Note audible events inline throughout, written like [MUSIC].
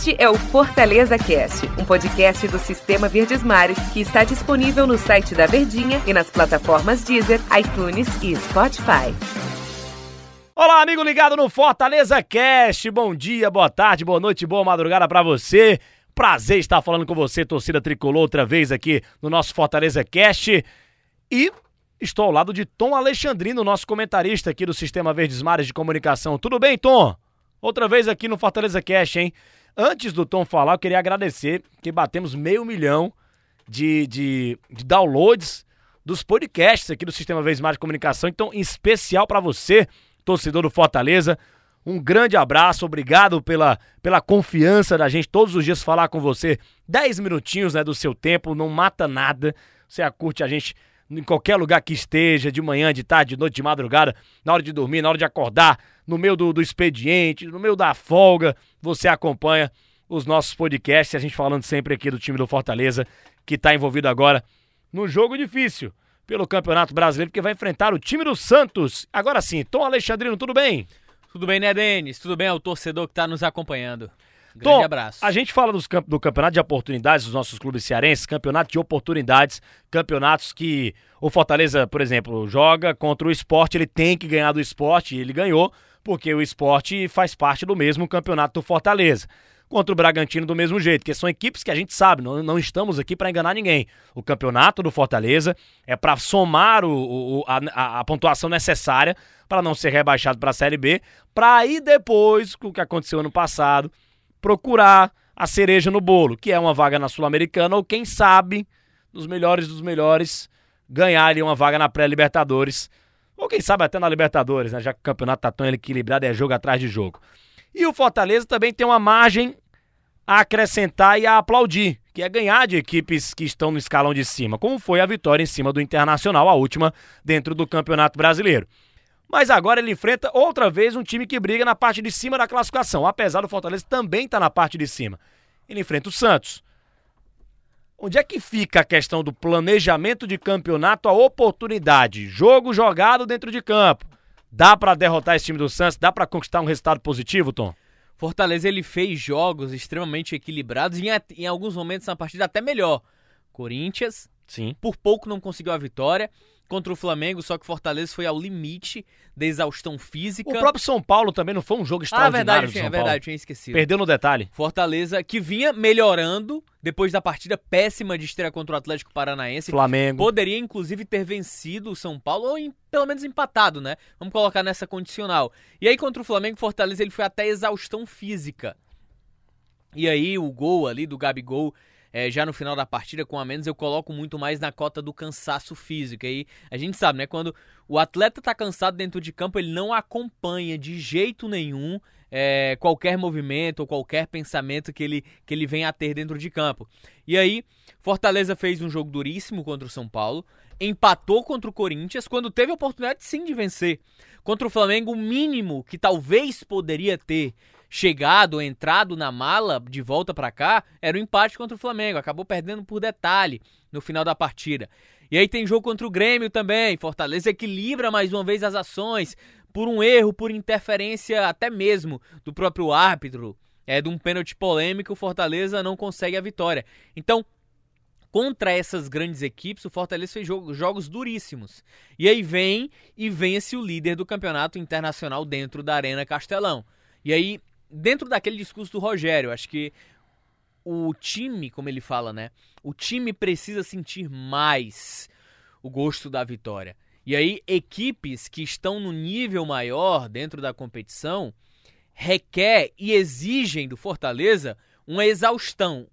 Este é o Fortaleza Cast, um podcast do Sistema Verdes Mares que está disponível no site da Verdinha e nas plataformas Deezer, iTunes e Spotify. Olá, amigo ligado no Fortaleza Cast. Bom dia, boa tarde, boa noite, boa madrugada para você. Prazer estar falando com você, torcida tricolor, outra vez aqui no nosso Fortaleza Cast. E estou ao lado de Tom Alexandrino, nosso comentarista aqui do Sistema Verdes Mares de Comunicação. Tudo bem, Tom? Outra vez aqui no Fortaleza Cast, hein? Antes do Tom falar, eu queria agradecer que batemos meio milhão de, de, de downloads dos podcasts aqui do Sistema Verdes Mares de Comunicação. Então, em especial para você, torcedor do Fortaleza, um grande abraço, obrigado pela, pela confiança da gente todos os dias falar com você. 10 minutinhos né, do seu tempo, não mata nada. Você curte a gente em qualquer lugar que esteja, de manhã, de tarde, de noite, de madrugada, na hora de dormir, na hora de acordar, no meio do, do expediente, no meio da folga, você acompanha os nossos podcasts, a gente falando sempre aqui do time do Fortaleza, que está envolvido agora no jogo difícil pelo Campeonato Brasileiro, que vai enfrentar o time do Santos. Agora sim, Tom Alexandrino, tudo bem? Tudo bem, né, Denis? Tudo bem? É o torcedor que está nos acompanhando. Grande Tom, abraço. A gente fala dos, do campeonato de oportunidades dos nossos clubes cearenses, campeonato de oportunidades, campeonatos que o Fortaleza, por exemplo, joga contra o esporte, ele tem que ganhar do esporte, e ele ganhou, porque o esporte faz parte do mesmo campeonato do Fortaleza. Contra o Bragantino do mesmo jeito, que são equipes que a gente sabe, não, não estamos aqui para enganar ninguém. O campeonato do Fortaleza é para somar o, o a, a pontuação necessária para não ser rebaixado para a Série B, para aí depois, o que aconteceu ano passado, procurar a cereja no bolo, que é uma vaga na Sul-Americana ou quem sabe, nos melhores dos melhores, ganhar ali uma vaga na pré-Libertadores. Ou quem sabe até na Libertadores, né? Já que o campeonato tá tão equilibrado, é jogo atrás de jogo. E o Fortaleza também tem uma margem a acrescentar e a aplaudir, que é ganhar de equipes que estão no escalão de cima, como foi a vitória em cima do Internacional, a última dentro do Campeonato Brasileiro. Mas agora ele enfrenta outra vez um time que briga na parte de cima da classificação, apesar do Fortaleza também estar tá na parte de cima. Ele enfrenta o Santos. Onde é que fica a questão do planejamento de campeonato, a oportunidade? Jogo jogado dentro de campo. Dá para derrotar esse time do Santos? Dá para conquistar um resultado positivo, Tom? Fortaleza ele fez jogos extremamente equilibrados e em, em alguns momentos na partida até melhor. Corinthians, Sim. por pouco não conseguiu a vitória contra o Flamengo, só que Fortaleza foi ao limite da exaustão física. O próprio São Paulo também não foi um jogo extraordinário. Ah, verdade, tinha, é verdade, tinha esquecido. Perdeu no detalhe. Fortaleza que vinha melhorando depois da partida péssima de estreia contra o Atlético Paranaense. Flamengo. Poderia inclusive ter vencido o São Paulo ou em, pelo menos empatado, né? Vamos colocar nessa condicional. E aí contra o Flamengo, Fortaleza ele foi até exaustão física. E aí o gol ali do Gabigol é, já no final da partida, com a menos, eu coloco muito mais na cota do cansaço físico. Aí a gente sabe, né? Quando o atleta tá cansado dentro de campo, ele não acompanha de jeito nenhum é, qualquer movimento ou qualquer pensamento que ele, que ele venha a ter dentro de campo. E aí, Fortaleza fez um jogo duríssimo contra o São Paulo, empatou contra o Corinthians, quando teve a oportunidade sim de vencer. Contra o Flamengo, o mínimo que talvez poderia ter chegado, entrado na mala de volta para cá, era o um empate contra o Flamengo. Acabou perdendo por detalhe no final da partida. E aí tem jogo contra o Grêmio também. Fortaleza equilibra mais uma vez as ações por um erro, por interferência até mesmo do próprio árbitro. É de um pênalti polêmico, o Fortaleza não consegue a vitória. Então, contra essas grandes equipes, o Fortaleza fez jogos, jogos duríssimos. E aí vem e vence o líder do campeonato internacional dentro da Arena Castelão. E aí dentro daquele discurso do Rogério, acho que o time, como ele fala, né? O time precisa sentir mais o gosto da vitória. E aí, equipes que estão no nível maior dentro da competição requer e exigem do Fortaleza uma exaustão,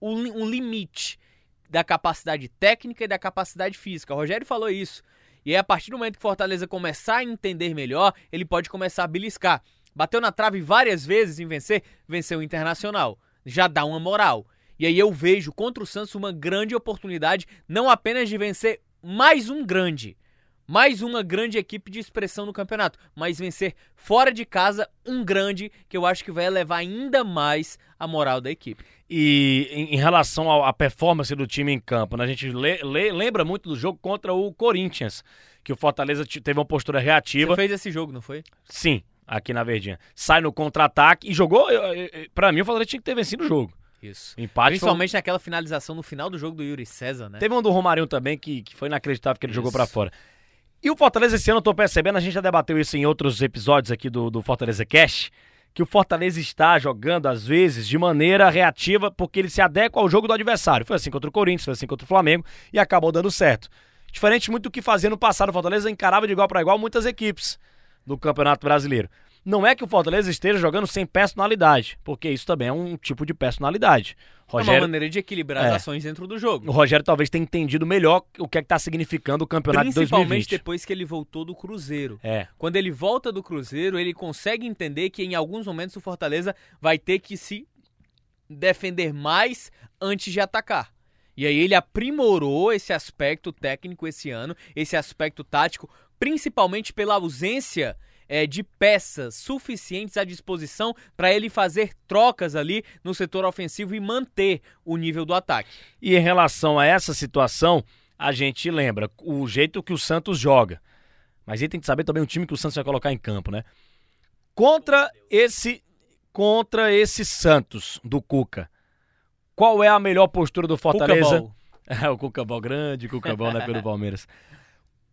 um limite da capacidade técnica e da capacidade física. O Rogério falou isso. E aí, a partir do momento que Fortaleza começar a entender melhor, ele pode começar a beliscar. Bateu na trave várias vezes em vencer, venceu o Internacional. Já dá uma moral. E aí eu vejo contra o Santos uma grande oportunidade, não apenas de vencer mais um grande, mais uma grande equipe de expressão no campeonato, mas vencer fora de casa um grande que eu acho que vai elevar ainda mais a moral da equipe. E em, relação à performance do time em campo, né? a gente le, le, lembra muito do jogo contra o Corinthians, que o Fortaleza teve uma postura reativa. Você fez esse jogo, não foi? Sim, aqui na Verdinha. Sai no contra-ataque e jogou. Pra mim, o Fortaleza tinha que ter vencido o jogo. Isso. Empate foi- Principalmente naquela finalização no final do jogo do Yuri César, né? Teve um do Romarinho também que, que foi inacreditável que ele jogou Isso. pra fora. E o Fortaleza esse ano, eu tô percebendo, a gente já debateu isso em outros episódios aqui do, do Fortaleza Cash, que o Fortaleza está jogando, às vezes, de maneira reativa, porque ele se adequa ao jogo do adversário. Foi assim contra o Corinthians, foi assim contra o Flamengo, e acabou dando certo. Diferente muito do que fazia no passado, o Fortaleza encarava de igual para igual muitas equipes do Campeonato Brasileiro. Não é que o Fortaleza esteja jogando sem personalidade, porque isso também é um tipo de personalidade. É uma Rogério, maneira de equilibrar É. as ações dentro do jogo. o Rogério talvez tenha entendido melhor o que é que tá significando o campeonato de Principalmente 2020. depois que ele voltou do Cruzeiro. É. Quando ele volta do Cruzeiro, ele consegue entender que em alguns momentos o Fortaleza vai ter que se defender mais antes de atacar. E aí ele aprimorou esse aspecto técnico esse ano, esse aspecto tático, principalmente pela ausência é, de peças suficientes à disposição para ele fazer trocas ali no setor ofensivo e manter o nível do ataque. E em relação a essa situação, a gente lembra o jeito que o Santos joga. Mas aí tem que saber também o time que o Santos vai colocar em campo, né? Contra esse contra esse Santos do Cuca. Qual é a melhor postura do Fortaleza? Cuca-ball. [LAUGHS] É, o Cucabal grande, Cucabal na época do Palmeiras. [LAUGHS]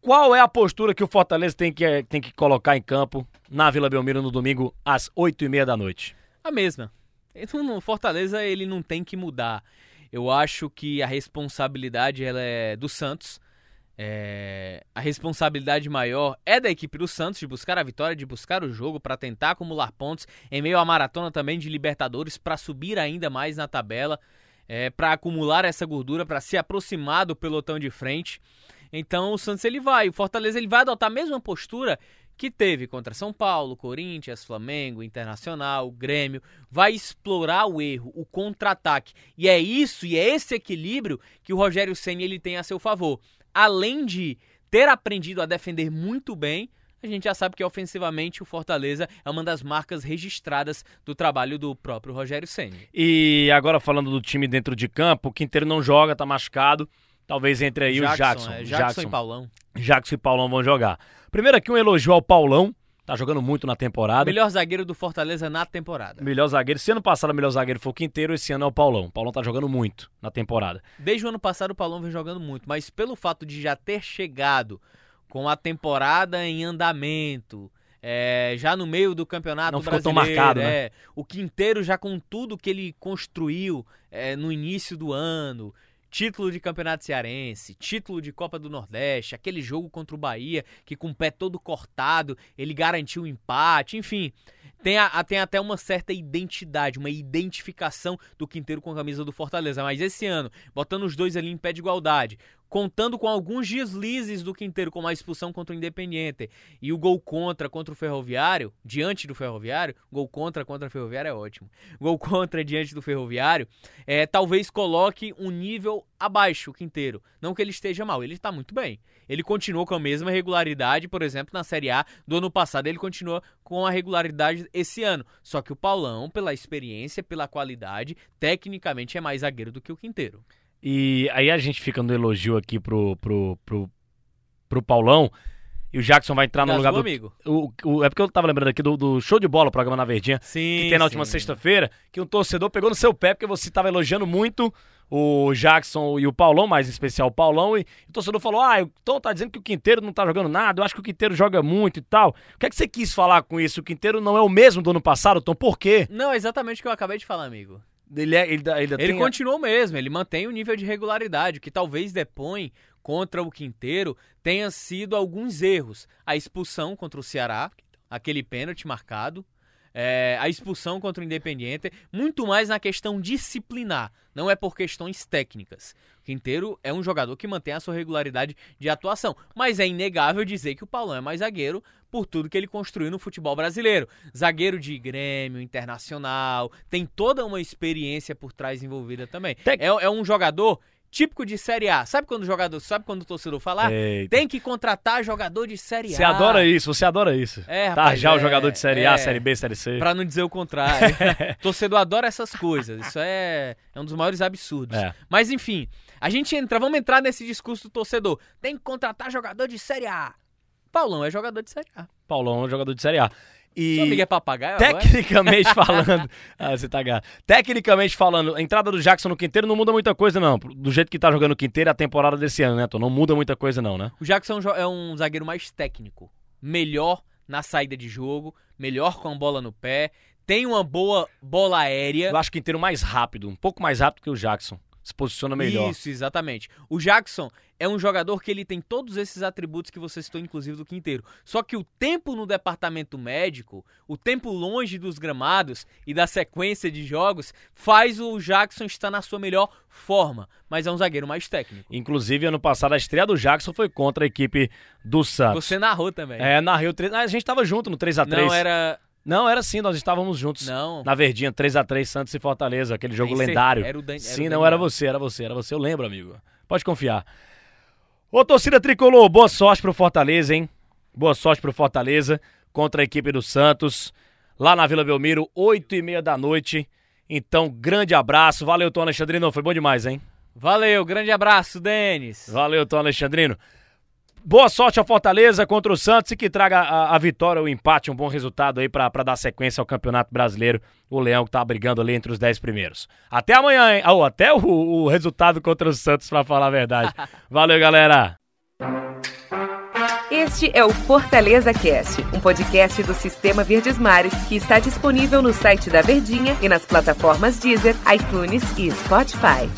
Qual é a postura que o Fortaleza tem que, tem que colocar em campo na Vila Belmiro no domingo às oito e meia da noite? A mesma. Então, no Fortaleza ele não tem que mudar. Eu acho que a responsabilidade ela é do Santos. É, A responsabilidade maior é da equipe do Santos de buscar a vitória, de buscar o jogo para tentar acumular pontos em meio à maratona também de Libertadores para subir ainda mais na tabela, é, para acumular essa gordura, para se aproximar do pelotão de frente. Então o Santos ele vai, o Fortaleza ele vai adotar a mesma postura que teve contra São Paulo, Corinthians, Flamengo, Internacional, Grêmio, vai explorar o erro, o contra-ataque. E é isso, e é esse equilíbrio que o Rogério Ceni ele tem a seu favor. Além de ter aprendido a defender muito bem, a gente já sabe que ofensivamente o Fortaleza é uma das marcas registradas do trabalho do próprio Rogério Ceni. E agora falando do time dentro de campo, o Quinteiro não joga, tá machucado. Talvez entre aí o Jackson. é, Jackson, e Paulão. Jackson e Paulão vão jogar. Primeiro aqui um elogio ao Paulão, tá jogando muito na temporada. Melhor zagueiro do Fortaleza na temporada. Melhor zagueiro. Se ano passado o melhor zagueiro foi o Quinteiro, esse ano é o Paulão. O Paulão tá jogando muito na temporada. Desde o ano passado o Paulão vem jogando muito, mas pelo fato de já ter chegado com a temporada em andamento, é, já no meio do campeonato Não ficou tão marcado, né? é, o Quinteiro já com tudo que ele construiu é, no início do ano, título de campeonato cearense, título de Copa do Nordeste, aquele jogo contra o Bahia que com o pé todo cortado ele garantiu o empate, enfim. Tem, a- tem até uma certa identidade, uma identificação do Quinteiro com a camisa do Fortaleza. Mas esse ano, botando os dois ali em pé de igualdade, contando com alguns deslizes do Quinteiro, como a expulsão contra o Independiente e o gol contra contra o Ferroviário, diante do Ferroviário, gol contra contra o Ferroviário é ótimo. Gol contra diante do Ferroviário, é, talvez coloque um nível abaixo o Quinteiro. Não que ele esteja mal, ele está muito bem. Ele continuou com a mesma regularidade, por exemplo, na Série A do ano passado, ele continua com a regularidade esse ano. Só que o Paulão, pela experiência, pela qualidade, tecnicamente é mais zagueiro do que o Quinteiro. E aí a gente fica no elogio aqui pro, pro, pro, pro Paulão. E o Jackson vai entrar no lugar do. amigo. O, o- é porque eu tava lembrando aqui do, do show de bola, o programa na Verdinha. Sim. que tem na última sexta-feira, que um torcedor pegou no seu pé, porque você estava elogiando muito o Jackson e o Paulão, mais em especial o Paulão, e o torcedor falou: Ah, o Tom tá dizendo que o Quinteiro não tá jogando nada, eu acho que o Quinteiro joga muito e tal. O que é que você quis falar com isso? O Quinteiro não é o mesmo do ano passado, Tom? Por quê? Não, é exatamente o que eu acabei de falar, amigo. Ele, é, ele, ele, Ele tem- continuou mesmo, ele mantém o nível de regularidade, o que talvez depõe contra o Quinteiro tenha sido alguns erros. A expulsão contra o Ceará, aquele pênalti marcado, é, a expulsão contra o Independiente, muito mais na questão disciplinar, não é por questões técnicas. Quinteiro é um jogador que mantém a sua regularidade de atuação, mas é inegável dizer que o Paulão é mais zagueiro por tudo que ele construiu no futebol brasileiro. Zagueiro de Grêmio, Internacional, tem toda uma experiência por trás envolvida também. Tem- É, é um jogador típico de Série A. Sabe quando o jogador, sabe quando o torcedor fala? "Ah, Eita. Tem que contratar jogador de Série A. Você adora isso, você adora isso. É, tá rapaz, já o é, jogador de Série A, é. Série B, Série C. Pra não dizer o contrário. [LAUGHS] [LAUGHS] Torcedor adora essas coisas. Isso é, é um dos maiores absurdos. É. Mas enfim, a gente entra, vamos entrar nesse discurso do torcedor. Tem que contratar jogador de Série A. Paulão é jogador de Série A. Paulão é jogador de Série A. E Seu amigo é papagaio tecnicamente [LAUGHS] falando, ah, você tá gato. Tecnicamente falando, a entrada do Jackson no Quinteiro não muda muita coisa não. Do jeito que tá jogando o Quinteiro a temporada desse ano, né, Tom? Não muda muita coisa não, né? O Jackson é um é um zagueiro mais técnico. Melhor na saída de jogo, melhor com a bola no pé, tem uma boa bola aérea. Eu acho o Quinteiro mais rápido, um pouco mais rápido que o Jackson. Se posiciona melhor. Isso, exatamente. O Jackson é um jogador que ele tem todos esses atributos que você citou, inclusive do Quinteiro. Só que o tempo no departamento médico, o tempo longe dos gramados e da sequência de jogos, faz o Jackson estar na sua melhor forma. Mas é um zagueiro mais técnico. Inclusive, ano passado, a estreia do Jackson foi contra a equipe do Santos. Você narrou também. É, na Rio 3. A gente tava junto no 3x3. Não era. Não, era sim, nós estávamos juntos. Não. Na Verdinha, 3x3, Santos e Fortaleza, aquele jogo Tem lendário. era o Dan- era sim, o não era você, era você, era você. Eu lembro, amigo. Pode confiar. Ô, torcida tricolor, boa sorte pro Fortaleza, hein? Boa sorte pro Fortaleza contra a equipe do Santos, lá na Vila Belmiro, 8 e meia da noite. Então, grande abraço. Valeu, Tom Alexandrino. Foi bom demais, hein? Valeu, grande abraço, Denis. Valeu, Tom Alexandrino. Boa sorte ao Fortaleza contra o Santos e que traga a, a vitória, o empate, um bom resultado aí pra pra dar sequência ao Campeonato Brasileiro. O Leão que tá brigando ali entre os 10 primeiros. Até amanhã, hein? Ou até o, o resultado contra o Santos, pra falar a verdade. [LAUGHS] Valeu, galera. Este é o Fortaleza Cast, um podcast do Sistema Verdes Mares que está disponível no site da Verdinha e nas plataformas Deezer, iTunes e Spotify.